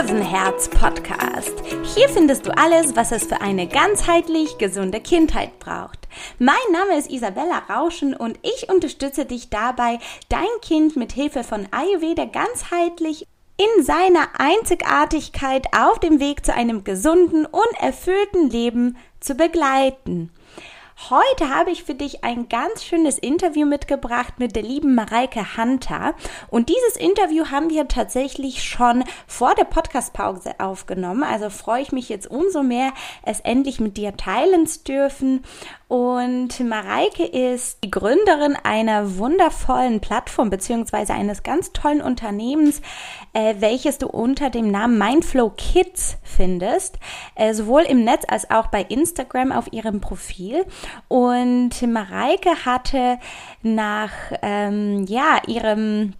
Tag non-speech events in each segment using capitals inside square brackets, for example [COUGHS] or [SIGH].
Löwenherz Podcast. Hier findest du alles, was es für eine ganzheitlich gesunde Kindheit braucht. Mein Name ist Isabella Rauschen und ich unterstütze dich dabei, dein Kind mit Hilfe von Ayurveda ganzheitlich in seiner Einzigartigkeit auf dem Weg zu einem gesunden und erfüllten Leben zu begleiten. Heute habe ich für dich ein ganz schönes Interview mitgebracht mit der lieben Mareike Hunter. Und dieses Interview haben wir tatsächlich schon vor der Podcastpause aufgenommen. Also freue ich mich jetzt umso mehr, es endlich mit dir teilen zu dürfen. Und Mareike ist die Gründerin einer wundervollen Plattform beziehungsweise eines ganz tollen Unternehmens, äh, welches du unter dem Namen Mindflow Kids findest, äh, sowohl im Netz als auch bei Instagram auf ihrem Profil. Und Mareike hatte nach ähm, ja ihrem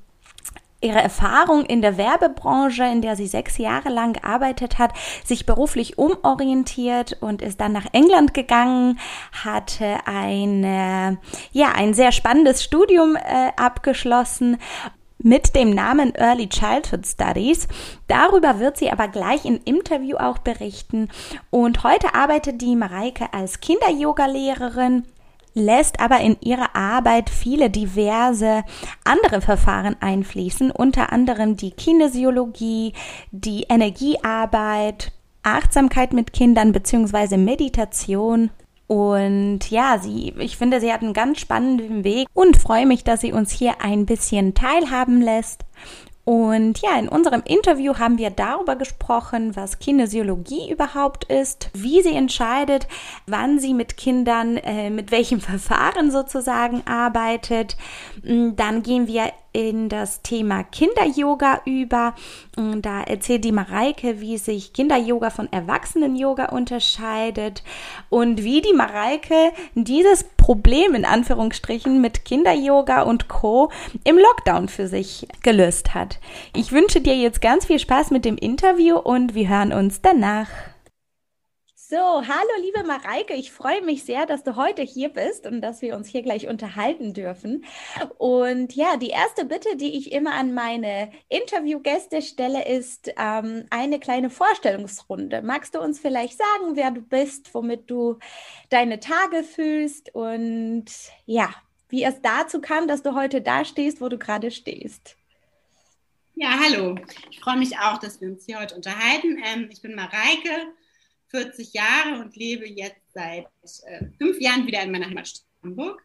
ihre Erfahrung in der Werbebranche, in der sie sechs Jahre lang gearbeitet hat, sich beruflich umorientiert und ist dann nach England gegangen, hatte eine, ja, ein sehr spannendes Studium äh, abgeschlossen mit dem Namen Early Childhood Studies. Darüber wird sie aber gleich im Interview auch berichten. Und heute arbeitet die Mareike als Kinder-Yoga-Lehrerin lässt aber in ihre Arbeit viele diverse andere Verfahren einfließen, unter anderem die Kinesiologie, die Energiearbeit, Achtsamkeit mit Kindern beziehungsweise Meditation. Und ja, sie, ich finde, sie hat einen ganz spannenden Weg und freue mich, dass sie uns hier ein bisschen teilhaben lässt. Und ja, in unserem Interview haben wir darüber gesprochen, was Kinesiologie überhaupt ist, wie sie entscheidet, wann sie mit Kindern, äh, mit welchem [LAUGHS] Verfahren sozusagen arbeitet. Dann gehen wir in das Thema Kinder-Yoga über. Und da erzählt die Mareike, wie sich Kinder-Yoga von Erwachsenen-Yoga unterscheidet und wie die Mareike dieses Problem in Anführungsstrichen mit Kinder-Yoga und Co. im Lockdown für sich gelöst hat. Ich wünsche dir jetzt ganz viel Spaß mit dem Interview und wir hören uns danach. So, hallo liebe Mareike, ich freue mich sehr, dass du heute hier bist und dass wir uns hier gleich unterhalten dürfen. Und ja, die erste Bitte, die ich immer an meine Interviewgäste stelle, ist ähm, eine kleine Vorstellungsrunde. Magst du uns vielleicht sagen, wer du bist, womit du deine Tage fühlst und ja, wie es dazu kam, dass du heute da stehst, wo du gerade stehst? Ja, hallo. Ich freue mich auch, dass wir uns hier heute unterhalten. Ähm, ich bin Mareike 40 Jahre und lebe jetzt seit äh, fünf Jahren wieder in meiner Heimatstadt Hamburg.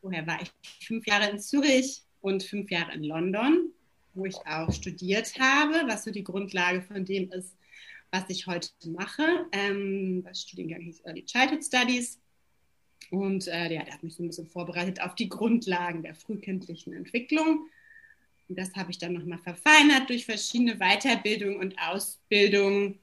Vorher war ich fünf Jahre in Zürich und fünf Jahre in London, wo ich auch studiert habe, was so die Grundlage von dem ist, was ich heute mache. Ähm, das Studiengang hieß Early Childhood Studies. Und äh, ja, der hat mich so ein bisschen vorbereitet auf die Grundlagen der frühkindlichen Entwicklung. Und das habe ich dann nochmal verfeinert durch verschiedene Weiterbildungen und Ausbildungen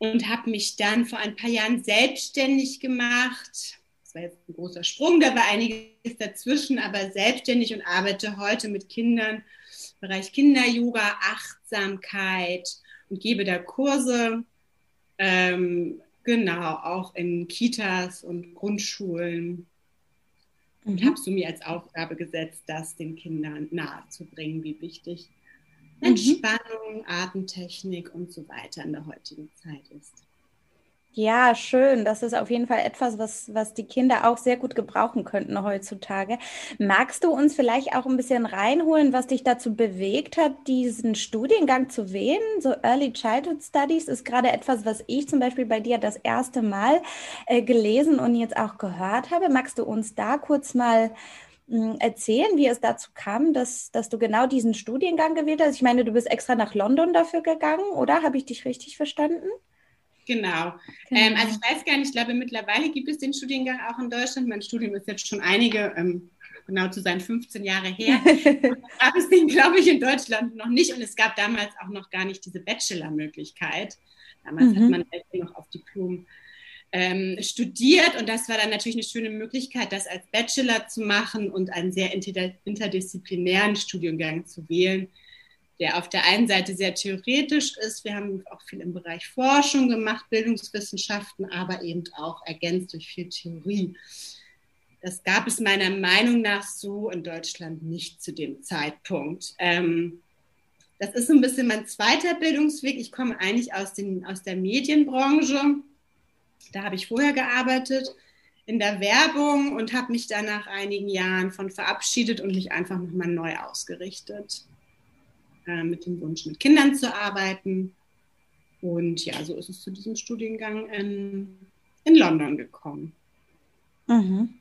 und habe mich dann vor ein paar Jahren selbstständig gemacht. Das war jetzt ein großer Sprung, da war einiges dazwischen, aber selbstständig und arbeite heute mit Kindern im Bereich Kinder-Yoga, Achtsamkeit und gebe da Kurse. Ähm, genau, auch in Kitas und Grundschulen. Und mhm. habe so mir als Aufgabe gesetzt, das den Kindern nahezubringen, wie wichtig Mhm. Entspannung, Atemtechnik und so weiter in der heutigen Zeit ist. Ja, schön. Das ist auf jeden Fall etwas, was, was die Kinder auch sehr gut gebrauchen könnten heutzutage. Magst du uns vielleicht auch ein bisschen reinholen, was dich dazu bewegt hat, diesen Studiengang zu wählen? So Early Childhood Studies ist gerade etwas, was ich zum Beispiel bei dir das erste Mal äh, gelesen und jetzt auch gehört habe. Magst du uns da kurz mal erzählen, wie es dazu kam, dass, dass du genau diesen Studiengang gewählt hast? Ich meine, du bist extra nach London dafür gegangen, oder? Habe ich dich richtig verstanden? Genau. genau. Ähm, also ich weiß gar nicht, ich glaube, mittlerweile gibt es den Studiengang auch in Deutschland. Mein Studium ist jetzt schon einige, ähm, genau zu sein, 15 Jahre her. [LAUGHS] gab es den, glaube ich, in Deutschland noch nicht. Und es gab damals auch noch gar nicht diese Bachelor-Möglichkeit. Damals mhm. hat man halt noch auf Diplom ähm, studiert und das war dann natürlich eine schöne Möglichkeit, das als Bachelor zu machen und einen sehr interdisziplinären Studiengang zu wählen, der auf der einen Seite sehr theoretisch ist. Wir haben auch viel im Bereich Forschung gemacht, Bildungswissenschaften, aber eben auch ergänzt durch viel Theorie. Das gab es meiner Meinung nach so in Deutschland nicht zu dem Zeitpunkt. Ähm, das ist so ein bisschen mein zweiter Bildungsweg. Ich komme eigentlich aus, den, aus der Medienbranche. Da habe ich vorher gearbeitet in der Werbung und habe mich dann nach einigen Jahren von verabschiedet und mich einfach nochmal neu ausgerichtet. Äh, mit dem Wunsch, mit Kindern zu arbeiten. Und ja, so ist es zu diesem Studiengang in, in London gekommen. Mhm.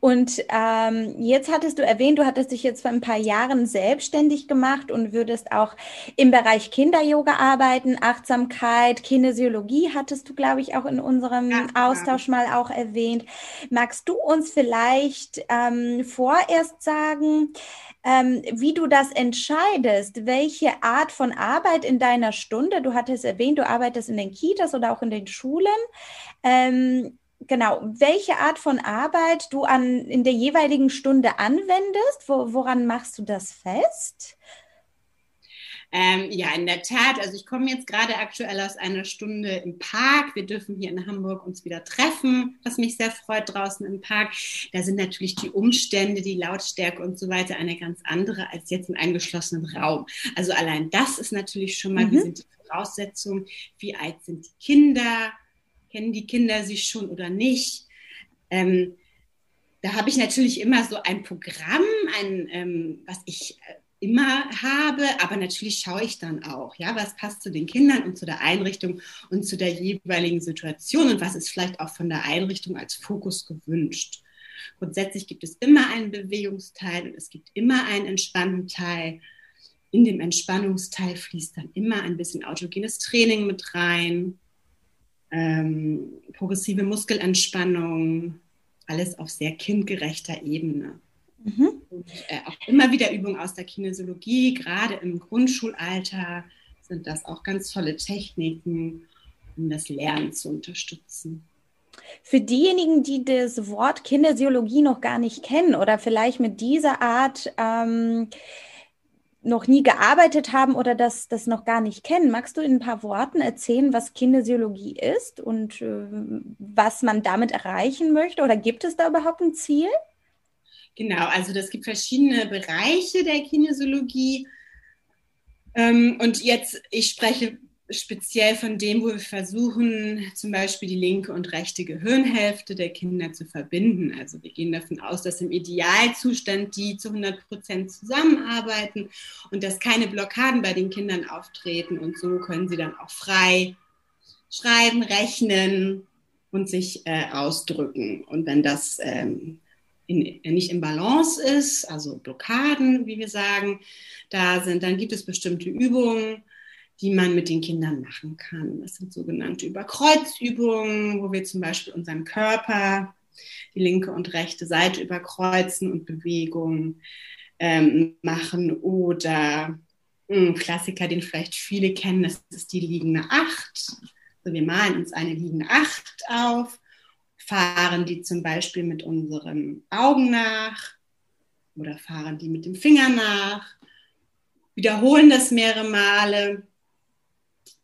Und ähm, jetzt hattest du erwähnt, du hattest dich jetzt vor ein paar Jahren selbstständig gemacht und würdest auch im Bereich Kinder-Yoga arbeiten, Achtsamkeit, Kinesiologie hattest du, glaube ich, auch in unserem ja, Austausch mal auch erwähnt. Magst du uns vielleicht ähm, vorerst sagen, ähm, wie du das entscheidest, welche Art von Arbeit in deiner Stunde, du hattest erwähnt, du arbeitest in den Kitas oder auch in den Schulen, ähm, genau, welche Art von Arbeit du an, in der jeweiligen Stunde anwendest. Wo, woran machst du das fest? Ähm, ja, in der Tat. Also ich komme jetzt gerade aktuell aus einer Stunde im Park. Wir dürfen hier in Hamburg uns wieder treffen, was mich sehr freut draußen im Park. Da sind natürlich die Umstände, die Lautstärke und so weiter eine ganz andere als jetzt in einem geschlossenen Raum. Also allein das ist natürlich schon mal, mhm. wie sind die Voraussetzungen, wie alt sind die Kinder, kennen die Kinder sich schon oder nicht. Ähm, da habe ich natürlich immer so ein Programm, ein, ähm, was ich äh, immer habe, aber natürlich schaue ich dann auch, ja, was passt zu den Kindern und zu der Einrichtung und zu der jeweiligen Situation und was ist vielleicht auch von der Einrichtung als Fokus gewünscht. Grundsätzlich gibt es immer einen Bewegungsteil und es gibt immer einen entspannten Teil. In dem Entspannungsteil fließt dann immer ein bisschen autogenes Training mit rein ähm, progressive Muskelentspannung, alles auf sehr kindgerechter Ebene. Mhm. Und, äh, auch immer wieder Übungen aus der Kinesiologie, gerade im Grundschulalter sind das auch ganz tolle Techniken, um das Lernen zu unterstützen. Für diejenigen, die das Wort Kinesiologie noch gar nicht kennen oder vielleicht mit dieser Art ähm, noch nie gearbeitet haben oder das, das noch gar nicht kennen, magst du in ein paar Worten erzählen, was Kinesiologie ist und äh, was man damit erreichen möchte? Oder gibt es da überhaupt ein Ziel? Genau, also das gibt verschiedene Bereiche der Kinesiologie. Ähm, und jetzt, ich spreche speziell von dem, wo wir versuchen, zum Beispiel die linke und rechte Gehirnhälfte der Kinder zu verbinden. Also wir gehen davon aus, dass im Idealzustand die zu 100 Prozent zusammenarbeiten und dass keine Blockaden bei den Kindern auftreten. Und so können sie dann auch frei schreiben, rechnen und sich äh, ausdrücken. Und wenn das ähm, in, nicht im Balance ist, also Blockaden, wie wir sagen, da sind, dann gibt es bestimmte Übungen, die man mit den Kindern machen kann. Das sind sogenannte Überkreuzübungen, wo wir zum Beispiel unseren Körper, die linke und rechte Seite überkreuzen und Bewegungen ähm, machen. Oder ein hm, Klassiker, den vielleicht viele kennen, das ist die liegende Acht. Also wir malen uns eine liegende Acht auf, fahren die zum Beispiel mit unseren Augen nach oder fahren die mit dem Finger nach, wiederholen das mehrere Male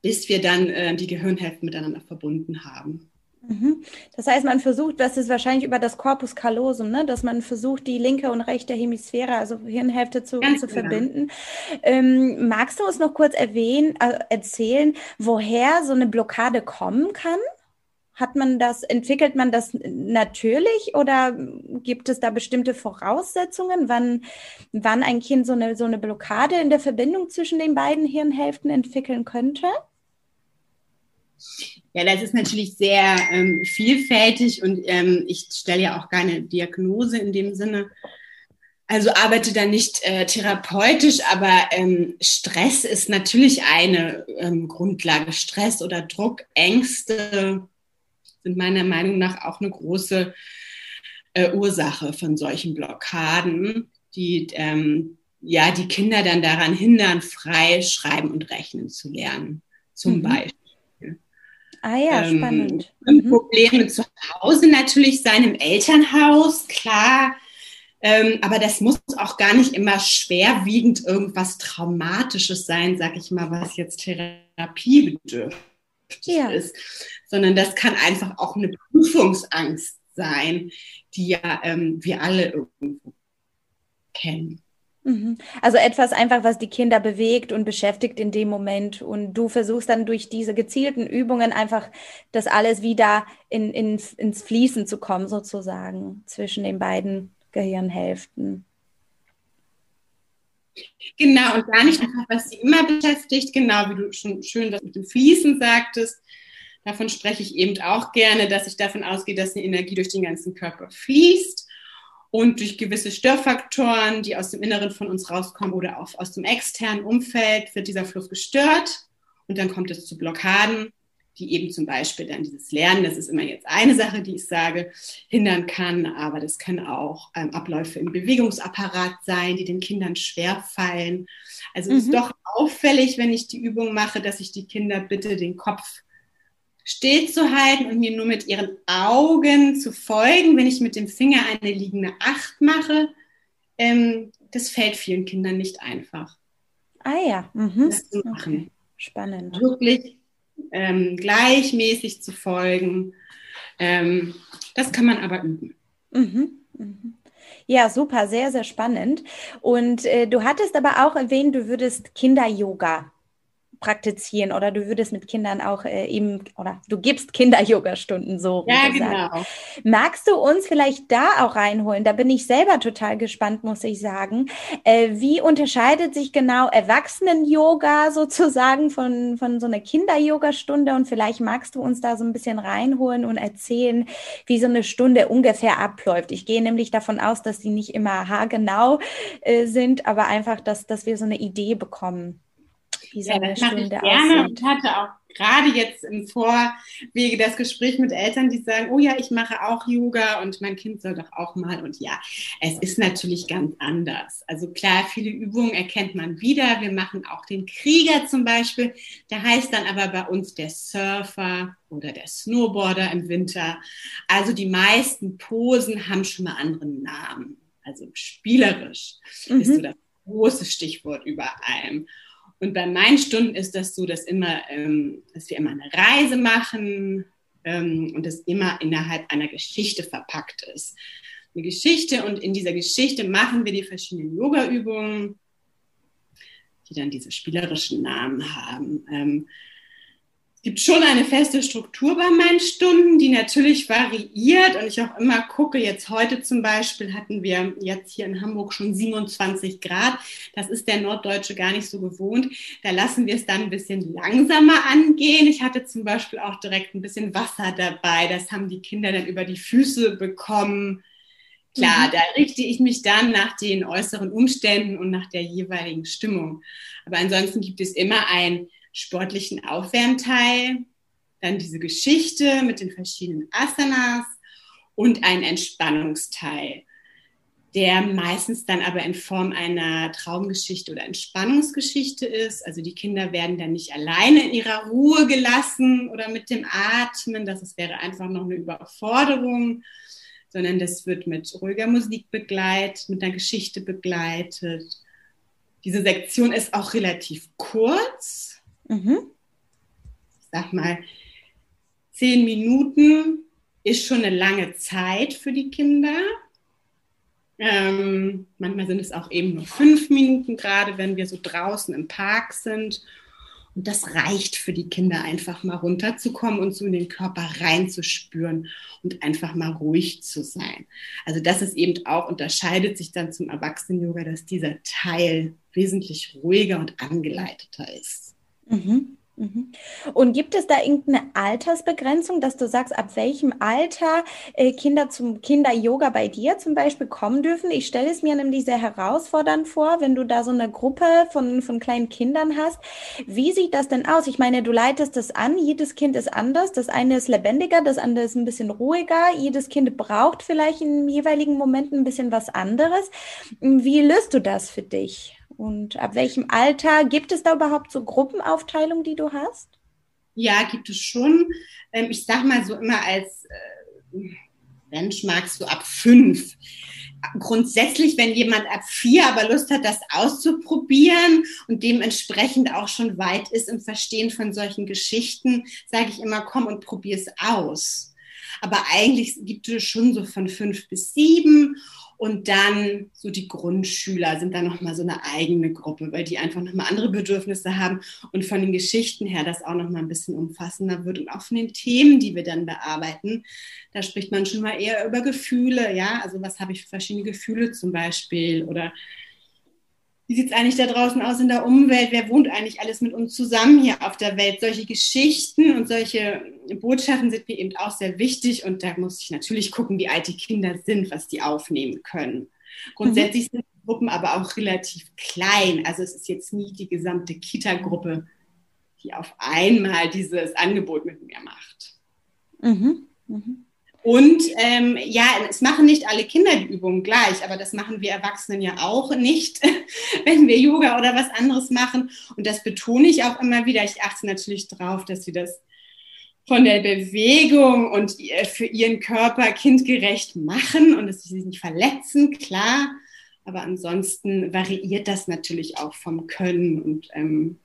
bis wir dann äh, die Gehirnhälften miteinander verbunden haben. Mhm. Das heißt, man versucht, das ist wahrscheinlich über das Corpus callosum, ne? dass man versucht, die linke und rechte Hemisphäre, also Hirnhälfte zu, zu genau. verbinden. Ähm, magst du uns noch kurz erwähnen, äh, erzählen, woher so eine Blockade kommen kann? Hat man das, entwickelt man das natürlich oder gibt es da bestimmte Voraussetzungen, wann, wann ein Kind so eine, so eine Blockade in der Verbindung zwischen den beiden Hirnhälften entwickeln könnte? Ja, das ist natürlich sehr ähm, vielfältig und ähm, ich stelle ja auch keine Diagnose in dem Sinne. Also arbeite da nicht äh, therapeutisch, aber ähm, Stress ist natürlich eine ähm, Grundlage. Stress oder Druck, Ängste sind meiner Meinung nach auch eine große äh, Ursache von solchen Blockaden, die ähm, ja die Kinder dann daran hindern, frei schreiben und rechnen zu lernen, zum mhm. Beispiel. Ah ja, ähm, spannend. Mhm. Probleme zu Hause natürlich sein, im Elternhaus, klar. Ähm, aber das muss auch gar nicht immer schwerwiegend irgendwas Traumatisches sein, sag ich mal, was jetzt therapiebedürftig ja. ist, sondern das kann einfach auch eine Prüfungsangst sein, die ja ähm, wir alle irgendwo kennen. Mhm. Also etwas einfach, was die Kinder bewegt und beschäftigt in dem Moment. Und du versuchst dann durch diese gezielten Übungen einfach das alles wieder in, in, ins Fließen zu kommen, sozusagen, zwischen den beiden Gehirnhälften. Genau, und gar nicht einfach, was sie immer beschäftigt, genau wie du schon schön das mit dem Fließen sagtest. Davon spreche ich eben auch gerne, dass ich davon ausgehe, dass die Energie durch den ganzen Körper fließt und durch gewisse Störfaktoren, die aus dem Inneren von uns rauskommen oder auch aus dem externen Umfeld, wird dieser Fluss gestört und dann kommt es zu Blockaden, die eben zum Beispiel dann dieses Lernen, das ist immer jetzt eine Sache, die ich sage, hindern kann, aber das können auch ähm, Abläufe im Bewegungsapparat sein, die den Kindern schwer fallen. Also mhm. ist doch auffällig, wenn ich die Übung mache, dass ich die Kinder bitte den Kopf stillzuhalten und mir nur mit ihren Augen zu folgen, wenn ich mit dem Finger eine liegende Acht mache, ähm, das fällt vielen Kindern nicht einfach. Ah ja, mhm. das zu machen. Okay. Spannend. Wirklich ähm, gleichmäßig zu folgen. Ähm, das kann man aber üben. Mhm. Mhm. Ja, super, sehr, sehr spannend. Und äh, du hattest aber auch erwähnt, du würdest Kinder-Yoga praktizieren oder du würdest mit Kindern auch äh, eben oder du gibst Kinder-Yoga-Stunden so. Ja, genau. Magst du uns vielleicht da auch reinholen? Da bin ich selber total gespannt, muss ich sagen. Äh, wie unterscheidet sich genau Erwachsenen-Yoga sozusagen von, von so einer Kinder-Yoga-Stunde? Und vielleicht magst du uns da so ein bisschen reinholen und erzählen, wie so eine Stunde ungefähr abläuft. Ich gehe nämlich davon aus, dass die nicht immer haargenau äh, sind, aber einfach, dass, dass wir so eine Idee bekommen wie so ja, eine Stunde ich gerne aussieht. Und hatte auch gerade jetzt im Vorwege das Gespräch mit Eltern, die sagen, oh ja, ich mache auch Yoga und mein Kind soll doch auch mal. Und ja, es ist natürlich ganz anders. Also klar, viele Übungen erkennt man wieder. Wir machen auch den Krieger zum Beispiel. Der heißt dann aber bei uns der Surfer oder der Snowboarder im Winter. Also die meisten Posen haben schon mal anderen Namen. Also spielerisch mhm. ist so das große Stichwort über allem. Und bei meinen Stunden ist das so, dass, immer, ähm, dass wir immer eine Reise machen ähm, und das immer innerhalb einer Geschichte verpackt ist. Eine Geschichte und in dieser Geschichte machen wir die verschiedenen Yoga-Übungen, die dann diese spielerischen Namen haben. Ähm, gibt schon eine feste Struktur bei meinen Stunden, die natürlich variiert und ich auch immer gucke, jetzt heute zum Beispiel hatten wir jetzt hier in Hamburg schon 27 Grad. Das ist der Norddeutsche gar nicht so gewohnt. Da lassen wir es dann ein bisschen langsamer angehen. Ich hatte zum Beispiel auch direkt ein bisschen Wasser dabei. Das haben die Kinder dann über die Füße bekommen. Klar, mhm. da richte ich mich dann nach den äußeren Umständen und nach der jeweiligen Stimmung. Aber ansonsten gibt es immer ein sportlichen Aufwärmteil, dann diese Geschichte mit den verschiedenen Asanas und ein Entspannungsteil, der meistens dann aber in Form einer Traumgeschichte oder Entspannungsgeschichte ist. Also die Kinder werden dann nicht alleine in ihrer Ruhe gelassen oder mit dem Atmen, das wäre einfach noch eine Überforderung, sondern das wird mit ruhiger Musik begleitet, mit einer Geschichte begleitet. Diese Sektion ist auch relativ kurz, Mhm. Ich sag mal, zehn Minuten ist schon eine lange Zeit für die Kinder. Ähm, manchmal sind es auch eben nur fünf Minuten, gerade wenn wir so draußen im Park sind. Und das reicht für die Kinder einfach mal runterzukommen und so in den Körper reinzuspüren und einfach mal ruhig zu sein. Also das ist eben auch, unterscheidet sich dann zum Erwachsenen-Yoga, dass dieser Teil wesentlich ruhiger und angeleiteter ist. Mhm. Mhm. Und gibt es da irgendeine Altersbegrenzung, dass du sagst, ab welchem Alter äh, Kinder zum Kinder-Yoga bei dir zum Beispiel kommen dürfen? Ich stelle es mir nämlich sehr herausfordernd vor, wenn du da so eine Gruppe von, von kleinen Kindern hast. Wie sieht das denn aus? Ich meine, du leitest das an, jedes Kind ist anders. Das eine ist lebendiger, das andere ist ein bisschen ruhiger. Jedes Kind braucht vielleicht im jeweiligen Moment ein bisschen was anderes. Wie löst du das für dich? Und ab welchem Alter gibt es da überhaupt so Gruppenaufteilung, die du hast? Ja, gibt es schon. Ähm, ich sag mal so immer als äh, Benchmark so ab fünf. Grundsätzlich, wenn jemand ab vier aber Lust hat, das auszuprobieren und dementsprechend auch schon weit ist im Verstehen von solchen Geschichten, sage ich immer, komm und probier es aus. Aber eigentlich gibt es schon so von fünf bis sieben und dann so die Grundschüler sind dann nochmal so eine eigene Gruppe, weil die einfach nochmal andere Bedürfnisse haben und von den Geschichten her das auch nochmal ein bisschen umfassender wird und auch von den Themen, die wir dann bearbeiten. Da spricht man schon mal eher über Gefühle, ja, also was habe ich für verschiedene Gefühle zum Beispiel oder wie sieht es eigentlich da draußen aus in der Umwelt? Wer wohnt eigentlich alles mit uns zusammen hier auf der Welt? Solche Geschichten und solche Botschaften sind mir eben auch sehr wichtig. Und da muss ich natürlich gucken, wie alt die Kinder sind, was die aufnehmen können. Grundsätzlich mhm. sind die Gruppen aber auch relativ klein. Also es ist jetzt nie die gesamte Kita-Gruppe, die auf einmal dieses Angebot mit mir macht. Mhm. Mhm. Und ähm, ja, es machen nicht alle Kinder die Übungen gleich, aber das machen wir Erwachsenen ja auch nicht, [LAUGHS] wenn wir Yoga oder was anderes machen. Und das betone ich auch immer wieder. Ich achte natürlich darauf, dass sie das von der Bewegung und für ihren Körper kindgerecht machen und dass sie sich nicht verletzen, klar. Aber ansonsten variiert das natürlich auch vom Können und ähm,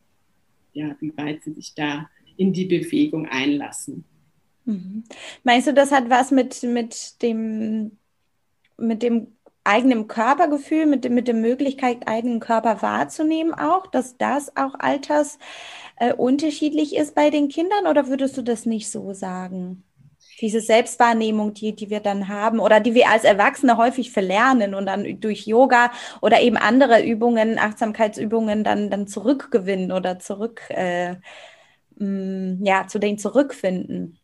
ja, wie weit sie sich da in die Bewegung einlassen. Mhm. Meinst du, das hat was mit, mit dem, mit dem eigenen Körpergefühl, mit, mit der Möglichkeit, eigenen Körper wahrzunehmen auch, dass das auch alters äh, unterschiedlich ist bei den Kindern oder würdest du das nicht so sagen? Diese Selbstwahrnehmung, die, die wir dann haben oder die wir als Erwachsene häufig verlernen und dann durch Yoga oder eben andere Übungen, Achtsamkeitsübungen dann, dann zurückgewinnen oder zurück, äh, mh, mm, ja, zu denen zurückfinden.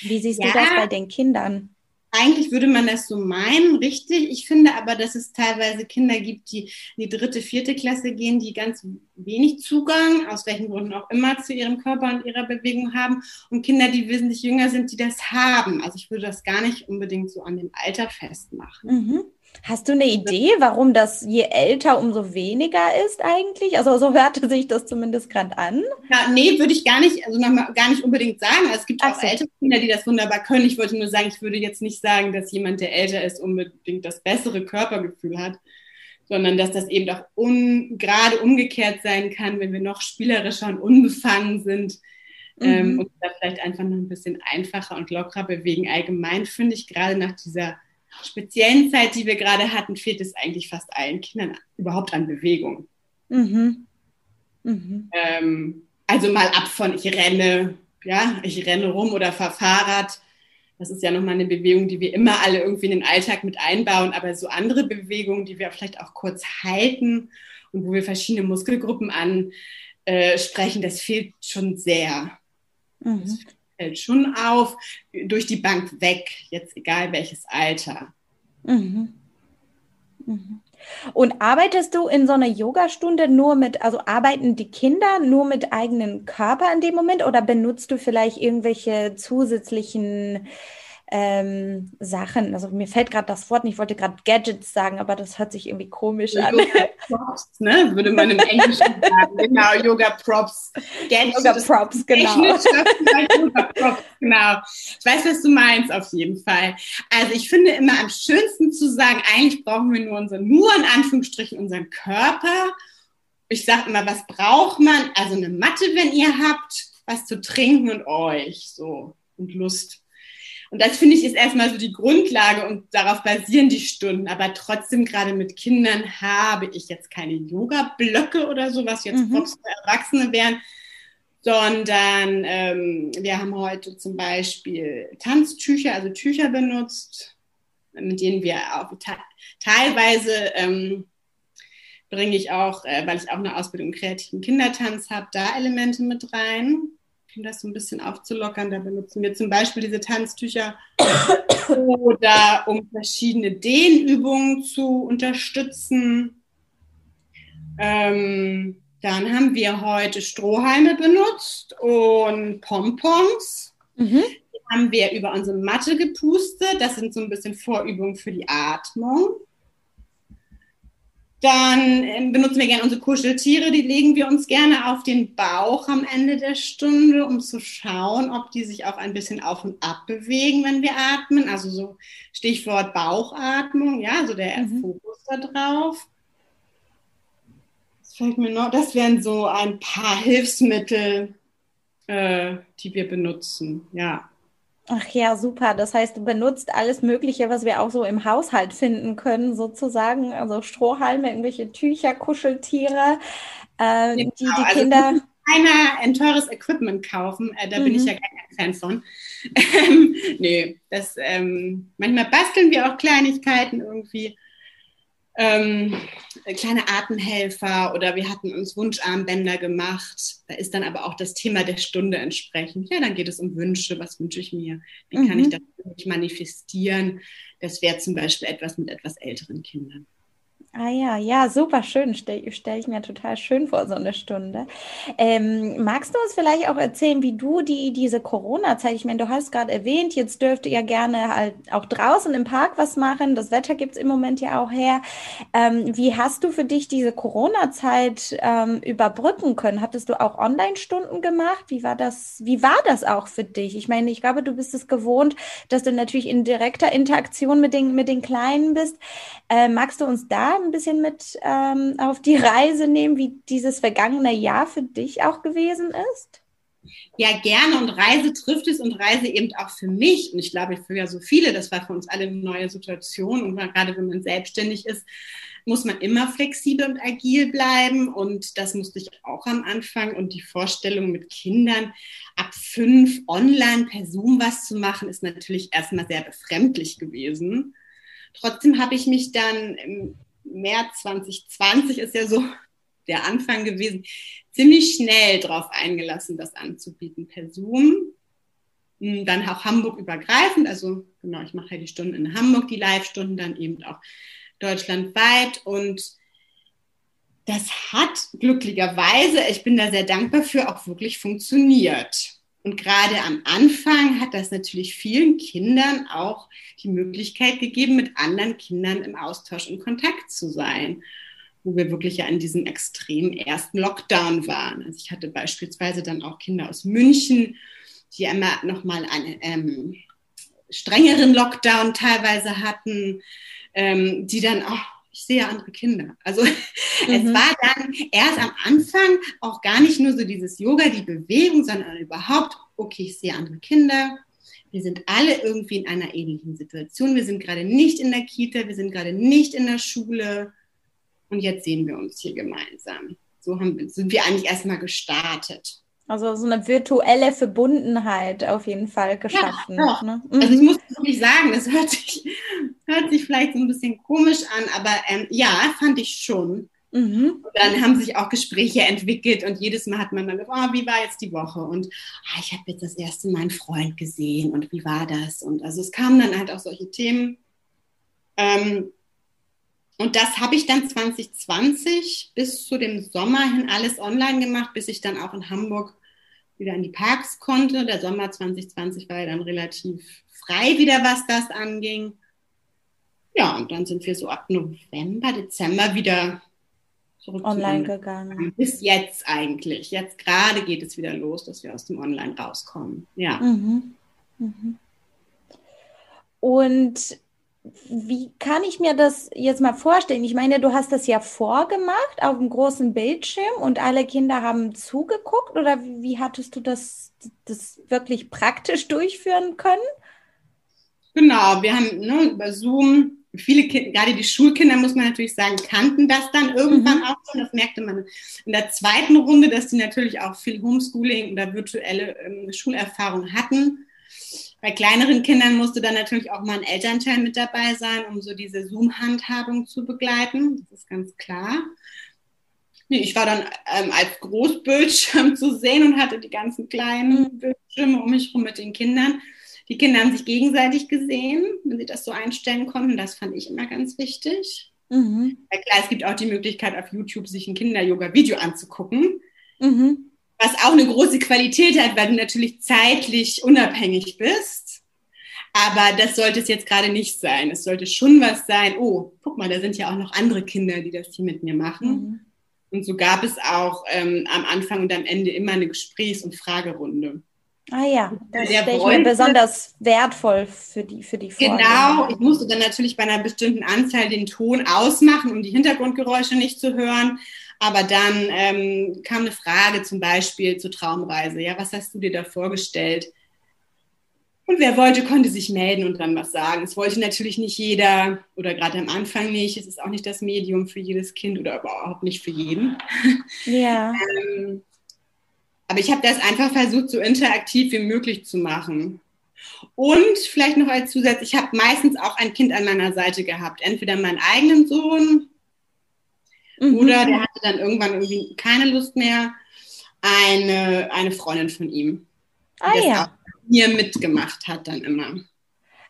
Wie siehst ja, du das bei den Kindern? Eigentlich würde man das so meinen, richtig. Ich finde aber, dass es teilweise Kinder gibt, die in die dritte, vierte Klasse gehen, die ganz wenig Zugang, aus welchen Gründen auch immer, zu ihrem Körper und ihrer Bewegung haben. Und Kinder, die wesentlich jünger sind, die das haben. Also ich würde das gar nicht unbedingt so an dem Alter festmachen. Mhm. Hast du eine Idee, warum das je älter, umso weniger ist eigentlich? Also so hörte sich das zumindest gerade an. Ja, nee, würde ich gar nicht, also gar nicht unbedingt sagen. Es gibt auch so. ältere Kinder, die das wunderbar können. Ich wollte nur sagen, ich würde jetzt nicht sagen, dass jemand, der älter ist, unbedingt das bessere Körpergefühl hat, sondern dass das eben auch un, gerade umgekehrt sein kann, wenn wir noch spielerischer und unbefangen sind. Mhm. Ähm, und da vielleicht einfach noch ein bisschen einfacher und lockerer bewegen. Allgemein finde ich gerade nach dieser speziellen Zeit, die wir gerade hatten, fehlt es eigentlich fast allen Kindern überhaupt an Bewegung. Mhm. Mhm. Ähm, also mal ab von ich renne, ja, ich renne rum oder fahre Fahrrad. Das ist ja nochmal eine Bewegung, die wir immer alle irgendwie in den Alltag mit einbauen, aber so andere Bewegungen, die wir vielleicht auch kurz halten und wo wir verschiedene Muskelgruppen ansprechen, das fehlt schon sehr. Mhm. Das fällt schon auf, durch die Bank weg, jetzt egal welches Alter. Mhm. Mhm. Und arbeitest du in so einer Yogastunde nur mit, also arbeiten die Kinder nur mit eigenen Körper in dem Moment oder benutzt du vielleicht irgendwelche zusätzlichen ähm, Sachen. Also mir fällt gerade das Wort nicht, ich wollte gerade Gadgets sagen, aber das hört sich irgendwie komisch an. Yoga Props, ne? Würde man im Englischen [LAUGHS] sagen. Genau, Yoga Props. Gadgets, Yoga Props, genau. Yoga Props, genau. Ich weiß, was du meinst, auf jeden Fall. Also ich finde immer am schönsten zu sagen, eigentlich brauchen wir nur unseren, nur in Anführungsstrichen unseren Körper. Ich sage immer, was braucht man? Also eine Matte, wenn ihr habt, was zu trinken und euch so und Lust und das finde ich ist erstmal so die Grundlage und darauf basieren die Stunden. Aber trotzdem, gerade mit Kindern, habe ich jetzt keine Yoga-Blöcke oder so, was jetzt mhm. Für Erwachsene wären, sondern ähm, wir haben heute zum Beispiel Tanztücher, also Tücher benutzt, mit denen wir auch teilweise ähm, bringe ich auch, äh, weil ich auch eine Ausbildung im kreativen Kindertanz habe, da Elemente mit rein um das so ein bisschen aufzulockern, da benutzen wir zum Beispiel diese Tanztücher [COUGHS] oder um verschiedene Dehnübungen zu unterstützen. Ähm, dann haben wir heute Strohhalme benutzt und Pompons. Mhm. Die haben wir über unsere Matte gepustet. Das sind so ein bisschen Vorübungen für die Atmung. Dann ähm, benutzen wir gerne unsere Kuscheltiere, die legen wir uns gerne auf den Bauch am Ende der Stunde, um zu schauen, ob die sich auch ein bisschen auf und ab bewegen, wenn wir atmen. Also so Stichwort Bauchatmung, ja, so der mhm. Fokus da drauf. Das fällt mir noch, das wären so ein paar Hilfsmittel, äh, die wir benutzen, ja. Ach ja, super. Das heißt, du benutzt alles Mögliche, was wir auch so im Haushalt finden können, sozusagen. Also Strohhalme, irgendwelche Tücher, Kuscheltiere, äh, genau. die die also Kinder. Keiner ein teures Equipment kaufen, äh, da mhm. bin ich mhm. ja kein Fan von. [LAUGHS] Ähm, nee, das, ähm, manchmal basteln wir auch Kleinigkeiten irgendwie ähm, kleine Atemhelfer oder wir hatten uns Wunscharmbänder gemacht. Da ist dann aber auch das Thema der Stunde entsprechend. Ja, dann geht es um Wünsche. Was wünsche ich mir? Wie mhm. kann ich das manifestieren? Das wäre zum Beispiel etwas mit etwas älteren Kindern. Ah ja, ja, super schön. Stelle stell ich mir total schön vor, so eine Stunde. Ähm, magst du uns vielleicht auch erzählen, wie du die, diese Corona-Zeit, ich meine, du hast gerade erwähnt, jetzt dürft ihr gerne halt auch draußen im Park was machen. Das Wetter gibt es im Moment ja auch her. Ähm, wie hast du für dich diese Corona-Zeit ähm, überbrücken können? Hattest du auch Online-Stunden gemacht? Wie war das, wie war das auch für dich? Ich meine, ich glaube, du bist es gewohnt, dass du natürlich in direkter Interaktion mit den, mit den Kleinen bist. Äh, magst du uns da ein bisschen mit ähm, auf die Reise nehmen, wie dieses vergangene Jahr für dich auch gewesen ist? Ja, gerne. Und Reise trifft es und Reise eben auch für mich. Und ich glaube, für ja so viele, das war für uns alle eine neue Situation. Und gerade wenn man selbstständig ist, muss man immer flexibel und agil bleiben. Und das musste ich auch am Anfang. Und die Vorstellung mit Kindern ab fünf online per Zoom was zu machen, ist natürlich erstmal sehr befremdlich gewesen. Trotzdem habe ich mich dann März 2020 ist ja so [LAUGHS] der Anfang gewesen, ziemlich schnell darauf eingelassen, das anzubieten per Zoom. Hm, dann auch Hamburg übergreifend, also genau, ich mache ja die Stunden in Hamburg, die Live-Stunden, dann eben auch deutschlandweit und das hat glücklicherweise, ich bin da sehr dankbar für, auch wirklich funktioniert. Und gerade am Anfang hat das natürlich vielen Kindern auch die Möglichkeit gegeben, mit anderen Kindern im Austausch und Kontakt zu sein, wo wir wirklich ja in diesem extremen ersten Lockdown waren. Also ich hatte beispielsweise dann auch Kinder aus München, die immer noch mal einen ähm, strengeren Lockdown teilweise hatten, ähm, die dann auch ich sehe andere Kinder. Also [LAUGHS] mhm. es war dann erst am Anfang auch gar nicht nur so dieses Yoga, die Bewegung, sondern überhaupt, okay, ich sehe andere Kinder. Wir sind alle irgendwie in einer ähnlichen Situation. Wir sind gerade nicht in der Kita, wir sind gerade nicht in der Schule. Und jetzt sehen wir uns hier gemeinsam. So haben, sind wir eigentlich erstmal gestartet. Also so eine virtuelle Verbundenheit auf jeden Fall geschaffen. Ja, ne? mhm. Also ich muss wirklich sagen, das hört sich, hört sich vielleicht so ein bisschen komisch an, aber ähm, ja, fand ich schon. Mhm. dann haben sich auch Gespräche entwickelt und jedes Mal hat man dann gesagt, oh, wie war jetzt die Woche? Und ah, ich habe jetzt das erste Mal einen Freund gesehen und wie war das? Und also es kamen dann halt auch solche Themen. Ähm, und das habe ich dann 2020 bis zu dem Sommer hin alles online gemacht, bis ich dann auch in Hamburg wieder in die Parks konnte. Der Sommer 2020 war ja dann relativ frei wieder, was das anging. Ja, und dann sind wir so ab November, Dezember wieder zurück online gegangen. Bis jetzt eigentlich. Jetzt gerade geht es wieder los, dass wir aus dem Online rauskommen. Ja. Mhm. Mhm. Und wie kann ich mir das jetzt mal vorstellen? Ich meine, du hast das ja vorgemacht auf dem großen Bildschirm und alle Kinder haben zugeguckt oder wie hattest du das, das wirklich praktisch durchführen können? Genau, wir haben ne, über Zoom, viele Kinder, gerade die Schulkinder, muss man natürlich sagen, kannten das dann irgendwann mhm. auch schon. Das merkte man in der zweiten Runde, dass sie natürlich auch viel Homeschooling oder virtuelle ähm, Schulerfahrung hatten. Bei kleineren Kindern musste dann natürlich auch mal ein Elternteil mit dabei sein, um so diese Zoom-Handhabung zu begleiten. Das ist ganz klar. Nee, ich war dann ähm, als Großbildschirm [LAUGHS] zu sehen und hatte die ganzen kleinen mhm. Bildschirme um mich herum mit den Kindern. Die Kinder haben sich gegenseitig gesehen, wenn sie das so einstellen konnten. Das fand ich immer ganz wichtig. Mhm. Ja, klar, es gibt auch die Möglichkeit, auf YouTube sich ein Kinder-Yoga-Video anzugucken. Mhm was auch eine große Qualität hat, weil du natürlich zeitlich unabhängig bist. Aber das sollte es jetzt gerade nicht sein. Es sollte schon was sein, oh, guck mal, da sind ja auch noch andere Kinder, die das hier mit mir machen. Mhm. Und so gab es auch ähm, am Anfang und am Ende immer eine Gesprächs- und Fragerunde. Ah ja, das stelle ich mir besonders wertvoll für die, für die Vorlesung. Genau, ich musste dann natürlich bei einer bestimmten Anzahl den Ton ausmachen, um die Hintergrundgeräusche nicht zu hören. Aber dann ähm, kam eine Frage zum Beispiel zur Traumreise. Ja, was hast du dir da vorgestellt? Und wer wollte, konnte sich melden und dann was sagen. Es wollte natürlich nicht jeder oder gerade am Anfang nicht. Es ist auch nicht das Medium für jedes Kind oder überhaupt nicht für jeden. Ja. [LAUGHS] ähm, aber ich habe das einfach versucht, so interaktiv wie möglich zu machen. Und vielleicht noch als Zusatz, ich habe meistens auch ein Kind an meiner Seite gehabt. Entweder meinen eigenen Sohn mhm. oder der hatte dann irgendwann irgendwie keine Lust mehr, eine, eine Freundin von ihm. Ah ja. Hier mitgemacht hat dann immer.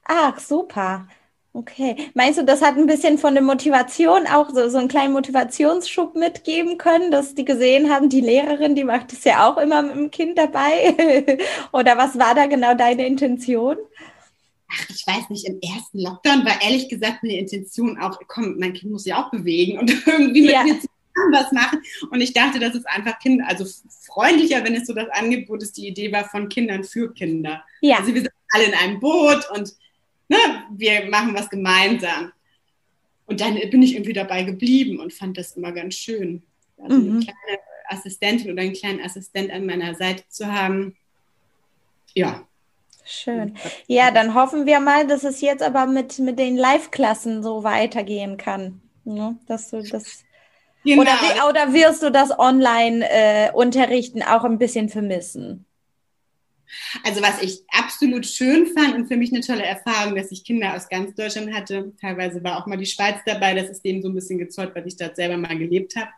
Ach, super. Okay. Meinst du, das hat ein bisschen von der Motivation auch so, so einen kleinen Motivationsschub mitgeben können, dass die gesehen haben, die Lehrerin, die macht es ja auch immer mit dem Kind dabei? [LAUGHS] Oder was war da genau deine Intention? Ach, ich weiß nicht, im ersten Lockdown war ehrlich gesagt meine Intention auch, komm, mein Kind muss sich auch bewegen und [LAUGHS] irgendwie mit ja. mir zusammen was machen. Und ich dachte, das ist einfach Kinder, also freundlicher, wenn es so das Angebot ist, die Idee war von Kindern für Kinder. Ja. Also wir sind alle in einem Boot und ne, wir machen was gemeinsam. Und dann bin ich irgendwie dabei geblieben und fand das immer ganz schön. Also mhm. eine kleine Assistentin oder einen kleinen Assistent an meiner Seite zu haben. Ja. Schön. Ja, dann hoffen wir mal, dass es jetzt aber mit, mit den Live-Klassen so weitergehen kann. Ne? Dass du das. Genau. Oder, oder wirst du das Online-Unterrichten äh, auch ein bisschen vermissen? Also was ich absolut schön fand und für mich eine tolle Erfahrung, dass ich Kinder aus ganz Deutschland hatte. Teilweise war auch mal die Schweiz dabei. Das ist denen so ein bisschen gezollt, weil ich dort selber mal gelebt habe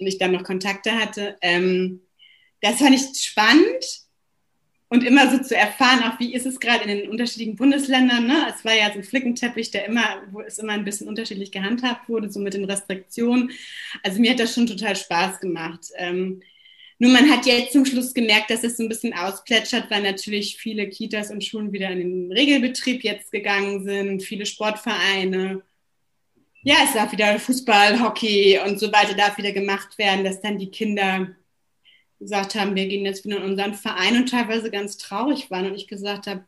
und ich dann noch Kontakte hatte. Ähm, das fand ich spannend und immer so zu erfahren, auch wie ist es gerade in den unterschiedlichen Bundesländern. Ne? Es war ja so ein Flickenteppich, der immer, wo es immer ein bisschen unterschiedlich gehandhabt wurde, so mit den Restriktionen. Also mir hat das schon total Spaß gemacht. Ähm, nur man hat jetzt zum Schluss gemerkt, dass es so ein bisschen ausplätschert, weil natürlich viele Kitas und Schulen wieder in den Regelbetrieb jetzt gegangen sind, viele Sportvereine. Ja, es darf wieder Fußball, Hockey und so weiter darf wieder gemacht werden, dass dann die Kinder gesagt haben, wir gehen jetzt wieder in unseren Verein und teilweise ganz traurig waren und ich gesagt habe,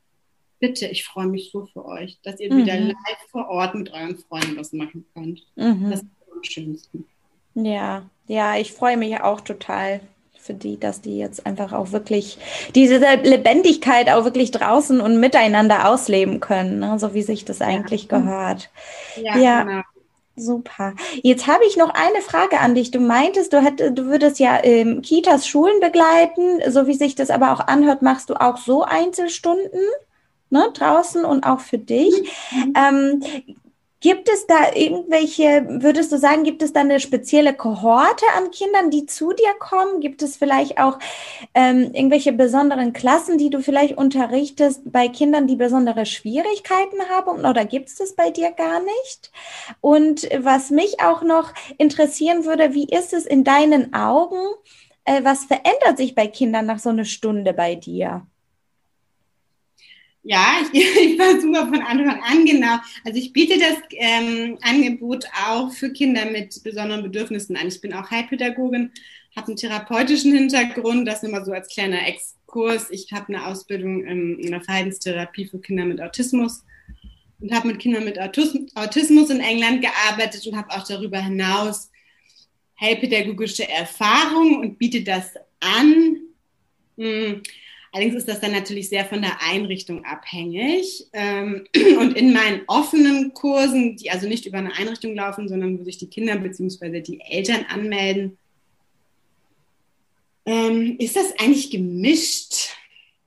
bitte, ich freue mich so für euch, dass ihr mhm. wieder live vor Ort mit euren Freunden was machen könnt. Mhm. Das ist am schönsten. Ja, ja, ich freue mich auch total für die, dass die jetzt einfach auch wirklich diese Lebendigkeit auch wirklich draußen und miteinander ausleben können, ne? so wie sich das eigentlich ja. gehört. Ja, ja. Genau. Super. Jetzt habe ich noch eine Frage an dich. Du meintest, du, hätt, du würdest ja ähm, Kitas, Schulen begleiten. So wie sich das aber auch anhört, machst du auch so Einzelstunden ne, draußen und auch für dich. Mhm. Ähm, Gibt es da irgendwelche, würdest du sagen, gibt es da eine spezielle Kohorte an Kindern, die zu dir kommen? Gibt es vielleicht auch ähm, irgendwelche besonderen Klassen, die du vielleicht unterrichtest bei Kindern, die besondere Schwierigkeiten haben? Oder gibt es das bei dir gar nicht? Und was mich auch noch interessieren würde, wie ist es in deinen Augen? Äh, was verändert sich bei Kindern nach so einer Stunde bei dir? Ja, ich, [LAUGHS] ich versuche von Anfang an genau. Also ich biete das ähm, Angebot auch für Kinder mit besonderen Bedürfnissen an. Ich bin auch Heilpädagogin, habe einen therapeutischen Hintergrund, das immer so als kleiner Exkurs. Ich habe eine Ausbildung ähm, in der Verhaltenstherapie für Kinder mit Autismus und habe mit Kindern mit Autismus in England gearbeitet und habe auch darüber hinaus heilpädagogische Erfahrung und biete das an. Hm Allerdings ist das dann natürlich sehr von der Einrichtung abhängig. Ähm, [CLEARS THROAT] und in meinen offenen Kursen, die also nicht über eine Einrichtung laufen, sondern wo sich die Kinder bzw. die Eltern anmelden, ähm, ist das eigentlich gemischt.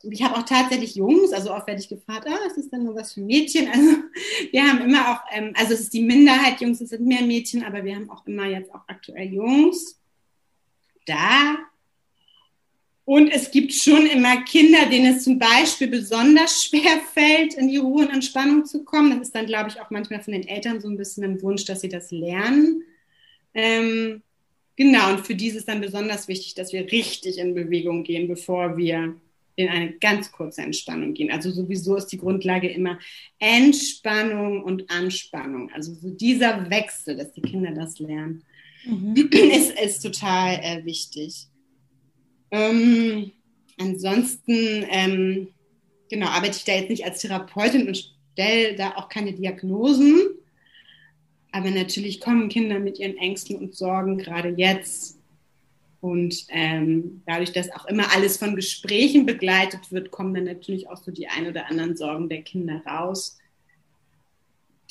Ich habe auch tatsächlich Jungs, also oft werde ich gefragt, ah, ist das dann nur was für Mädchen? [LAUGHS] Also wir haben immer auch, ähm, also es ist die Minderheit Jungs, es sind mehr Mädchen, aber wir haben auch immer jetzt auch aktuell Jungs da und es gibt schon immer Kinder, denen es zum Beispiel besonders schwer fällt, in die Ruhe und Entspannung zu kommen. Das ist dann, glaube ich, auch manchmal von den Eltern so ein bisschen ein Wunsch, dass sie das lernen. Ähm, genau, und für die ist es dann besonders wichtig, dass wir richtig in Bewegung gehen, bevor wir in eine ganz kurze Entspannung gehen. Also sowieso ist die Grundlage immer Entspannung und Anspannung. Also so dieser Wechsel, dass die Kinder das lernen, mhm. [CLEARS THROAT] ist, ist total äh, wichtig. Ähm, ansonsten, ähm, genau, arbeite ich da jetzt nicht als Therapeutin und stelle da auch keine Diagnosen. Aber natürlich kommen Kinder mit ihren Ängsten und Sorgen gerade jetzt Und ähm, dadurch, dass auch immer alles von Gesprächen begleitet wird, kommen dann natürlich auch so die ein oder anderen Sorgen der Kinder raus,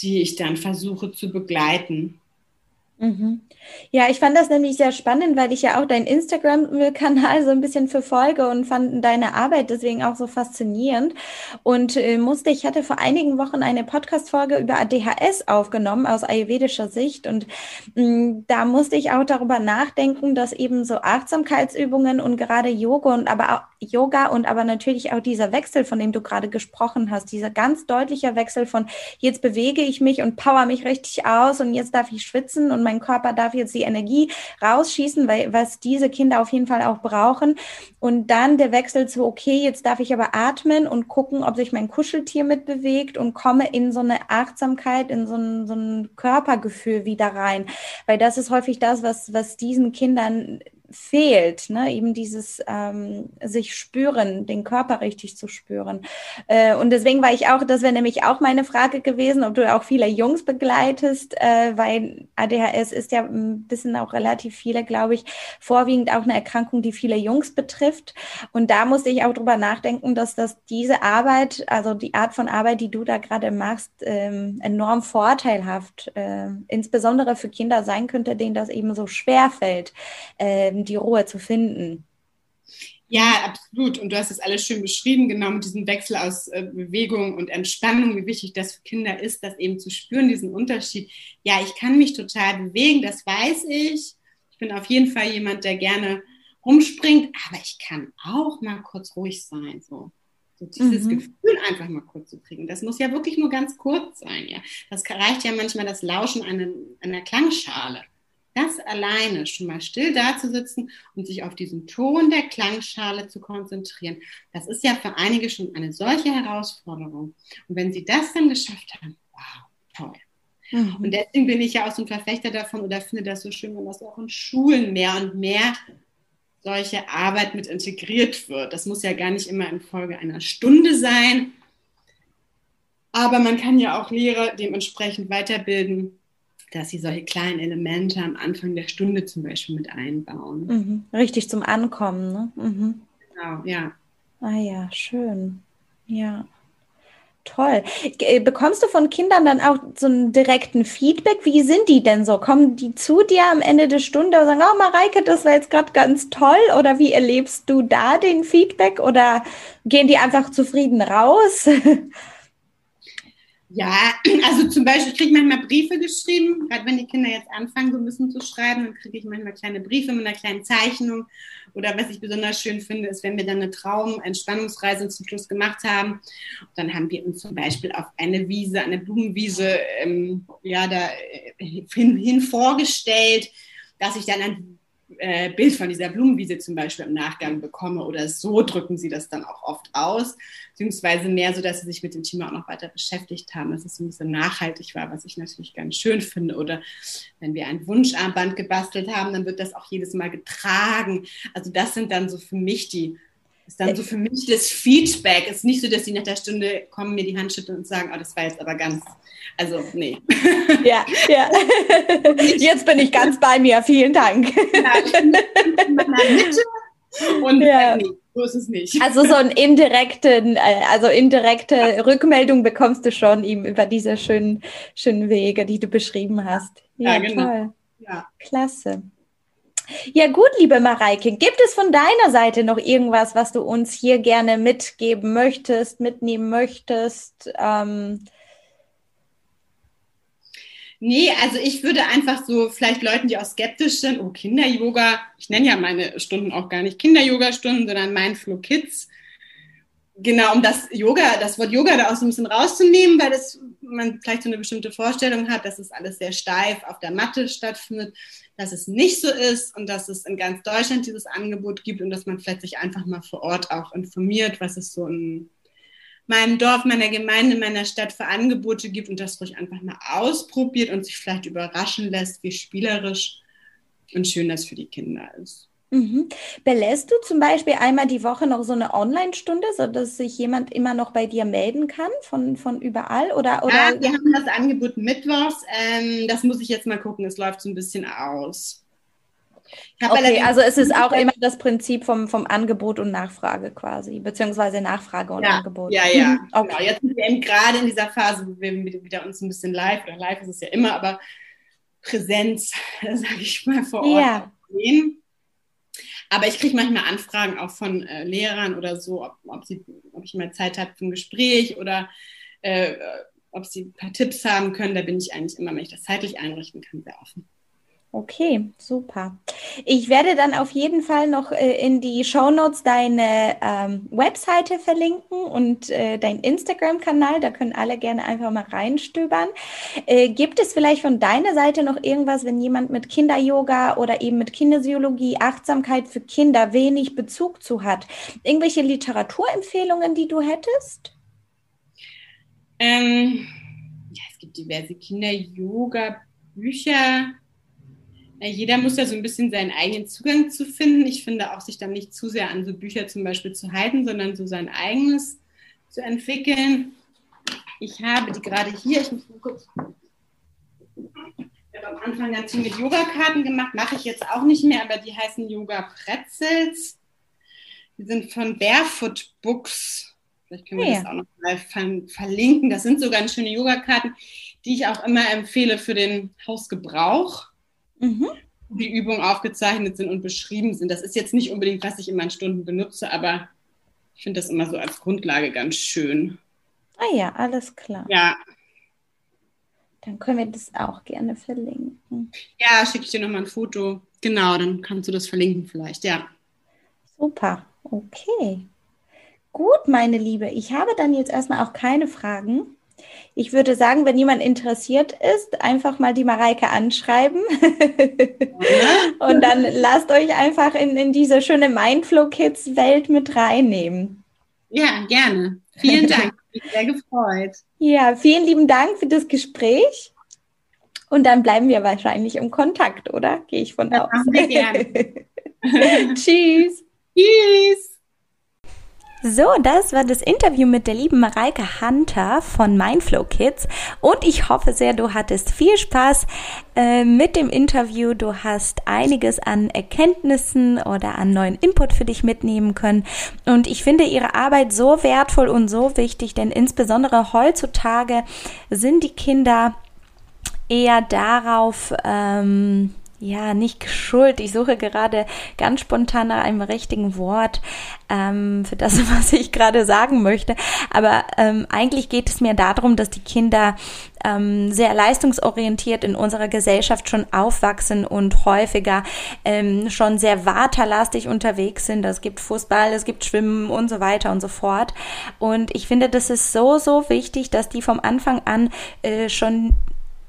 die ich dann versuche zu begleiten. Mhm. Ja, ich fand das nämlich sehr spannend, weil ich ja auch deinen Instagram-Kanal so ein bisschen verfolge und fand deine Arbeit deswegen auch so faszinierend und äh, musste, ich hatte vor einigen Wochen eine Podcast-Folge über ADHS aufgenommen aus ayurvedischer Sicht und mh, mm, da musste ich auch darüber nachdenken, dass eben so Achtsamkeitsübungen und gerade Yoga und aber auch Yoga und aber natürlich auch dieser Wechsel, von dem du gerade gesprochen hast, dieser ganz deutliche Wechsel von jetzt bewege ich mich und power mich richtig aus und jetzt darf ich schwitzen und mein mein Körper darf jetzt die Energie rausschießen, weil was diese Kinder auf jeden Fall auch brauchen. Und dann der Wechsel zu, okay, jetzt darf ich aber atmen und gucken, ob sich mein Kuscheltier mitbewegt und komme in so eine Achtsamkeit, in so ein, so ein Körpergefühl wieder rein. Weil das ist häufig das, was, was diesen Kindern fehlt, ne? eben dieses ähm, sich spüren, den Körper richtig zu spüren. Äh, und deswegen war ich auch, das wäre nämlich auch meine Frage gewesen, ob du auch viele Jungs begleitest, äh, weil ADHS ist ja ein bisschen auch relativ viele, glaube ich, vorwiegend auch eine Erkrankung, die viele Jungs betrifft. Und da musste ich auch drüber nachdenken, dass das diese Arbeit, also die Art von Arbeit, die du da gerade machst, ähm, enorm vorteilhaft, äh, insbesondere für Kinder sein könnte, denen das eben so schwer fällt. Ähm, die Ruhe zu finden. Ja, absolut. Und du hast es alles schön beschrieben, genau mit diesem Wechsel aus äh, Bewegung und Entspannung, wie wichtig das für Kinder ist, das eben zu spüren, diesen Unterschied. Ja, ich kann mich total bewegen, das weiß ich. Ich bin auf jeden Fall jemand, der gerne rumspringt, aber ich kann auch mal kurz ruhig sein. So, so dieses mhm. Gefühl einfach mal kurz zu kriegen. Das muss ja wirklich nur ganz kurz sein. Ja, das reicht ja manchmal das Lauschen einer, einer Klangschale. Das alleine schon mal still da zu sitzen und sich auf diesen Ton der Klangschale zu konzentrieren, das ist ja für einige schon eine solche Herausforderung. Und wenn sie das dann geschafft haben, wow, toll. Mhm. Und deswegen bin ich ja auch so ein Verfechter davon oder finde das so schön, wenn das auch in Schulen mehr und mehr solche Arbeit mit integriert wird. Das muss ja gar nicht immer in Folge einer Stunde sein, aber man kann ja auch Lehrer dementsprechend weiterbilden, dass sie solche kleinen Elemente am Anfang der Stunde zum Beispiel mit einbauen. Mhm. Richtig zum Ankommen, ne? Mhm. Genau, ja. Ah ja, schön. Ja. Toll. Äh, bekommst du von Kindern dann auch so einen direkten Feedback? Wie sind die denn so? Kommen die zu dir am Ende der Stunde und sagen, oh Mareike, das war jetzt gerade ganz toll? Oder wie erlebst du da den Feedback? Oder gehen die einfach zufrieden raus? [LAUGHS] Ja, [CLEARS THROAT] also zum Beispiel, ich manchmal Briefe geschrieben, gerade wenn die Kinder jetzt anfangen, so bisschen zu schreiben, dann kriege ich manchmal kleine Briefe mit einer kleinen Zeichnung. Oder was ich besonders schön finde, ist, wenn wir dann eine Traum-Entspannungsreise zum Schluss gemacht haben. dann haben wir uns zum Beispiel auf eine Wiese, eine Blumenwiese, ähm, ja, da äh, hin, hin vorgestellt, dass ich dann ein äh, Bild von dieser Blumenwiese zum Beispiel im Nachgang bekomme oder so drücken sie das dann auch oft aus, beziehungsweise mehr so, dass sie sich mit dem Thema auch noch weiter beschäftigt haben, dass es ein bisschen nachhaltig war, was ich natürlich ganz schön finde. Oder wenn wir ein Wunscharmband gebastelt haben, dann wird das auch jedes Mal getragen. Also das sind dann so für mich die ist dann so für mich das Feedback. Es ist nicht so, dass sie nach der Stunde kommen, mir die Hand schütteln und sagen, oh, das war jetzt aber ganz, also nee. [LAUGHS] Ja, ja. Jetzt bin ich ganz bei mir. Vielen Dank. Ja, ich bin in meiner Mitte und ja. nee, so ist es nicht. Also so eine indirekte, also indirekte. Rückmeldung bekommst du schon ihm über diese schönen, schönen Wege, die du beschrieben hast. Ja, ja genau. toll. Ja. Klasse. Ja gut, liebe Mareike, gibt es von deiner Seite noch irgendwas, was du uns hier gerne mitgeben möchtest, mitnehmen möchtest? Ähm Nee, also ich würde einfach so vielleicht Leuten, die auch skeptisch sind, oh Kinder-Yoga, ich nenne ja meine Stunden auch gar nicht Kinder-Yoga-Stunden, sondern Mindflow Kids. Genau, um das Yoga, das Wort Yoga da auch so ein bisschen rauszunehmen, weil das, man vielleicht so eine bestimmte Vorstellung hat, dass es alles sehr steif auf der Matte stattfindet dass es nicht so ist und dass es in ganz Deutschland dieses Angebot gibt und dass man vielleicht sich einfach mal vor Ort auch informiert, was es so in meinem Dorf, meiner Gemeinde, meiner Stadt für Angebote gibt und das ruhig einfach mal ausprobiert und sich vielleicht überraschen lässt, wie spielerisch und schön das für die Kinder ist. Mhm. Belässt du zum Beispiel einmal die Woche noch so eine Online-Stunde, sodass sich jemand immer noch bei dir melden kann von, von überall? Oder, oder? Ja, wir haben das Angebot mittwochs. Ähm, das muss ich jetzt mal gucken. Es läuft so ein bisschen aus. Okay, also es ist auch immer das Prinzip vom, vom Angebot und Nachfrage quasi, beziehungsweise Nachfrage und ja, Angebot. Ja, ja. Mhm. Okay. Genau. Jetzt sind wir eben gerade in dieser Phase, wo wir wieder uns ein bisschen live, oder live ist es ja immer, aber Präsenz, [LAUGHS] sage ich mal, vor Ort ja. sehen. Aber ich kriege manchmal Anfragen auch von äh, Lehrern oder so, ob, ob, sie, ob ich mal Zeit habe für ein Gespräch oder äh, ob sie ein paar Tipps haben können. Da bin ich eigentlich immer, wenn ich das zeitlich einrichten kann, sehr offen. Okay, super. Ich werde dann auf jeden Fall noch äh, in die Show Notes deine ähm, Webseite verlinken und äh, dein Instagram-Kanal. Da können alle gerne einfach mal reinstöbern. Äh, gibt es vielleicht von deiner Seite noch irgendwas, wenn jemand mit Kinder-Yoga oder eben mit Kinesiologie, Achtsamkeit für Kinder wenig Bezug zu hat? Irgendwelche Literaturempfehlungen, die du hättest? Ähm, ja, es gibt diverse Kinder-Yoga-Bücher jeder muss ja so ein bisschen seinen eigenen Zugang zu finden. Ich finde auch, sich dann nicht zu sehr an so Bücher zum Beispiel zu halten, sondern so sein eigenes zu entwickeln. Ich habe die gerade hier, ich muss mal kurz. Ich habe am Anfang ganz viel mit Yoga-Karten gemacht, mache ich jetzt auch nicht mehr, aber die heißen Yoga Pretzels. Die sind von Barefoot Books. Vielleicht können wir ja. das auch noch mal verlinken. Das sind so ganz schöne Yoga-Karten, die ich auch immer empfehle für den Hausgebrauch mhm. die Übungen aufgezeichnet sind und beschrieben sind. Das ist jetzt nicht unbedingt, was ich in meinen Stunden benutze, aber ich finde das immer so als Grundlage ganz schön. Ah ja, alles klar. Ja. Dann können wir das auch gerne verlinken. Ja, schicke ich dir nochmal ein Foto. Genau, dann kannst du das verlinken vielleicht, ja. Super, okay. Gut, meine Liebe, ich habe dann jetzt erstmal auch keine Fragen. Ich würde sagen, wenn jemand interessiert ist, einfach mal die Mareike anschreiben. [LAUGHS] und dann lasst euch einfach in, in diese schöne Mindflow Kids Welt mit reinnehmen. Ja, gerne. Vielen Dank. [LAUGHS] Ich bin sehr gefreut. Ja, vielen lieben Dank für das Gespräch. Und dann bleiben wir wahrscheinlich im Kontakt, oder? Gehe ich von das aus. Machen wir gerne. [LAUGHS] Tschüss. Tschüss. So, das war das Interview mit der lieben Mareike Hunter von Mindflow Kids und ich hoffe sehr, du hattest viel Spaß äh, mit dem Interview. Du hast einiges an Erkenntnissen oder an neuen Input für dich mitnehmen können und ich finde ihre Arbeit so wertvoll und so wichtig, denn insbesondere heutzutage sind die Kinder eher darauf ähm, ja, nicht geschult. Ich suche gerade ganz spontan nach einem richtigen Wort ähm, für das, [LAUGHS] was ich gerade sagen möchte. Aber ähm, eigentlich geht es mir darum, dass die Kinder ähm, sehr leistungsorientiert in unserer Gesellschaft schon aufwachsen und häufiger ähm, schon sehr waterlastig unterwegs sind. Es gibt Fußball, es gibt Schwimmen und so weiter und so fort. Und ich finde, das ist so, so wichtig, dass die vom Anfang an äh, schon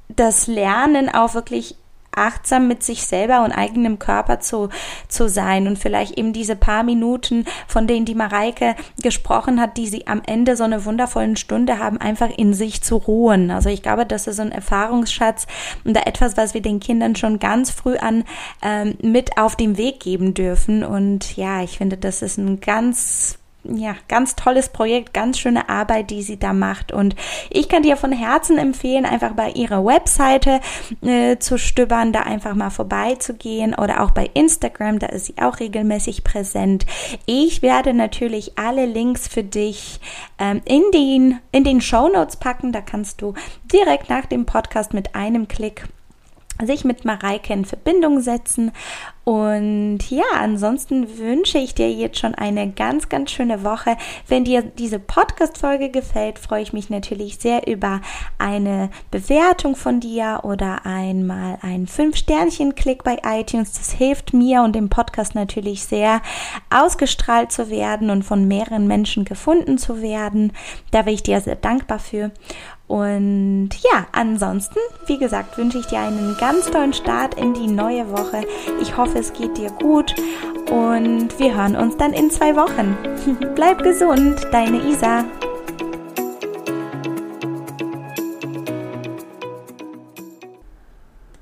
das Lernen auch wirklich achtsam mit sich selber und eigenem Körper zu, zu sein und vielleicht eben diese paar Minuten, von denen die Mareike gesprochen hat, die sie am Ende so eine wundervollen Stunde haben, einfach in sich zu ruhen. Also ich glaube, das ist so ein Erfahrungsschatz und da etwas, was wir den Kindern schon ganz früh an ähm, mit auf den Weg geben dürfen. Und ja, ich finde, das ist ein ganz ja, ganz tolles Projekt, ganz schöne Arbeit, die sie da macht. Und ich kann dir von Herzen empfehlen, einfach bei ihrer Webseite äh, zu stöbern, da einfach mal vorbeizugehen oder auch bei Instagram, da ist sie auch regelmäßig präsent. Ich werde natürlich alle Links für dich ähm, in den, in den Show Notes packen. Da kannst du direkt nach dem Podcast mit einem Klick sich mit Mareike in Verbindung setzen. Und ja, ansonsten wünsche ich dir jetzt schon eine ganz, ganz schöne Woche. Wenn dir diese Podcast-Folge gefällt, freue ich mich natürlich sehr über eine Bewertung von dir oder einmal einen Fünf-Sternchen-Klick bei iTunes. Das hilft mir und dem Podcast natürlich sehr, ausgestrahlt zu werden und von mehreren Menschen gefunden zu werden. Da bin ich dir sehr dankbar für. Und ja, ansonsten, wie gesagt, wünsche ich dir einen ganz tollen Start in die neue Woche. Ich hoffe, es geht dir gut und wir hören uns dann in zwei Wochen. [LAUGHS] Bleib gesund, deine Isa.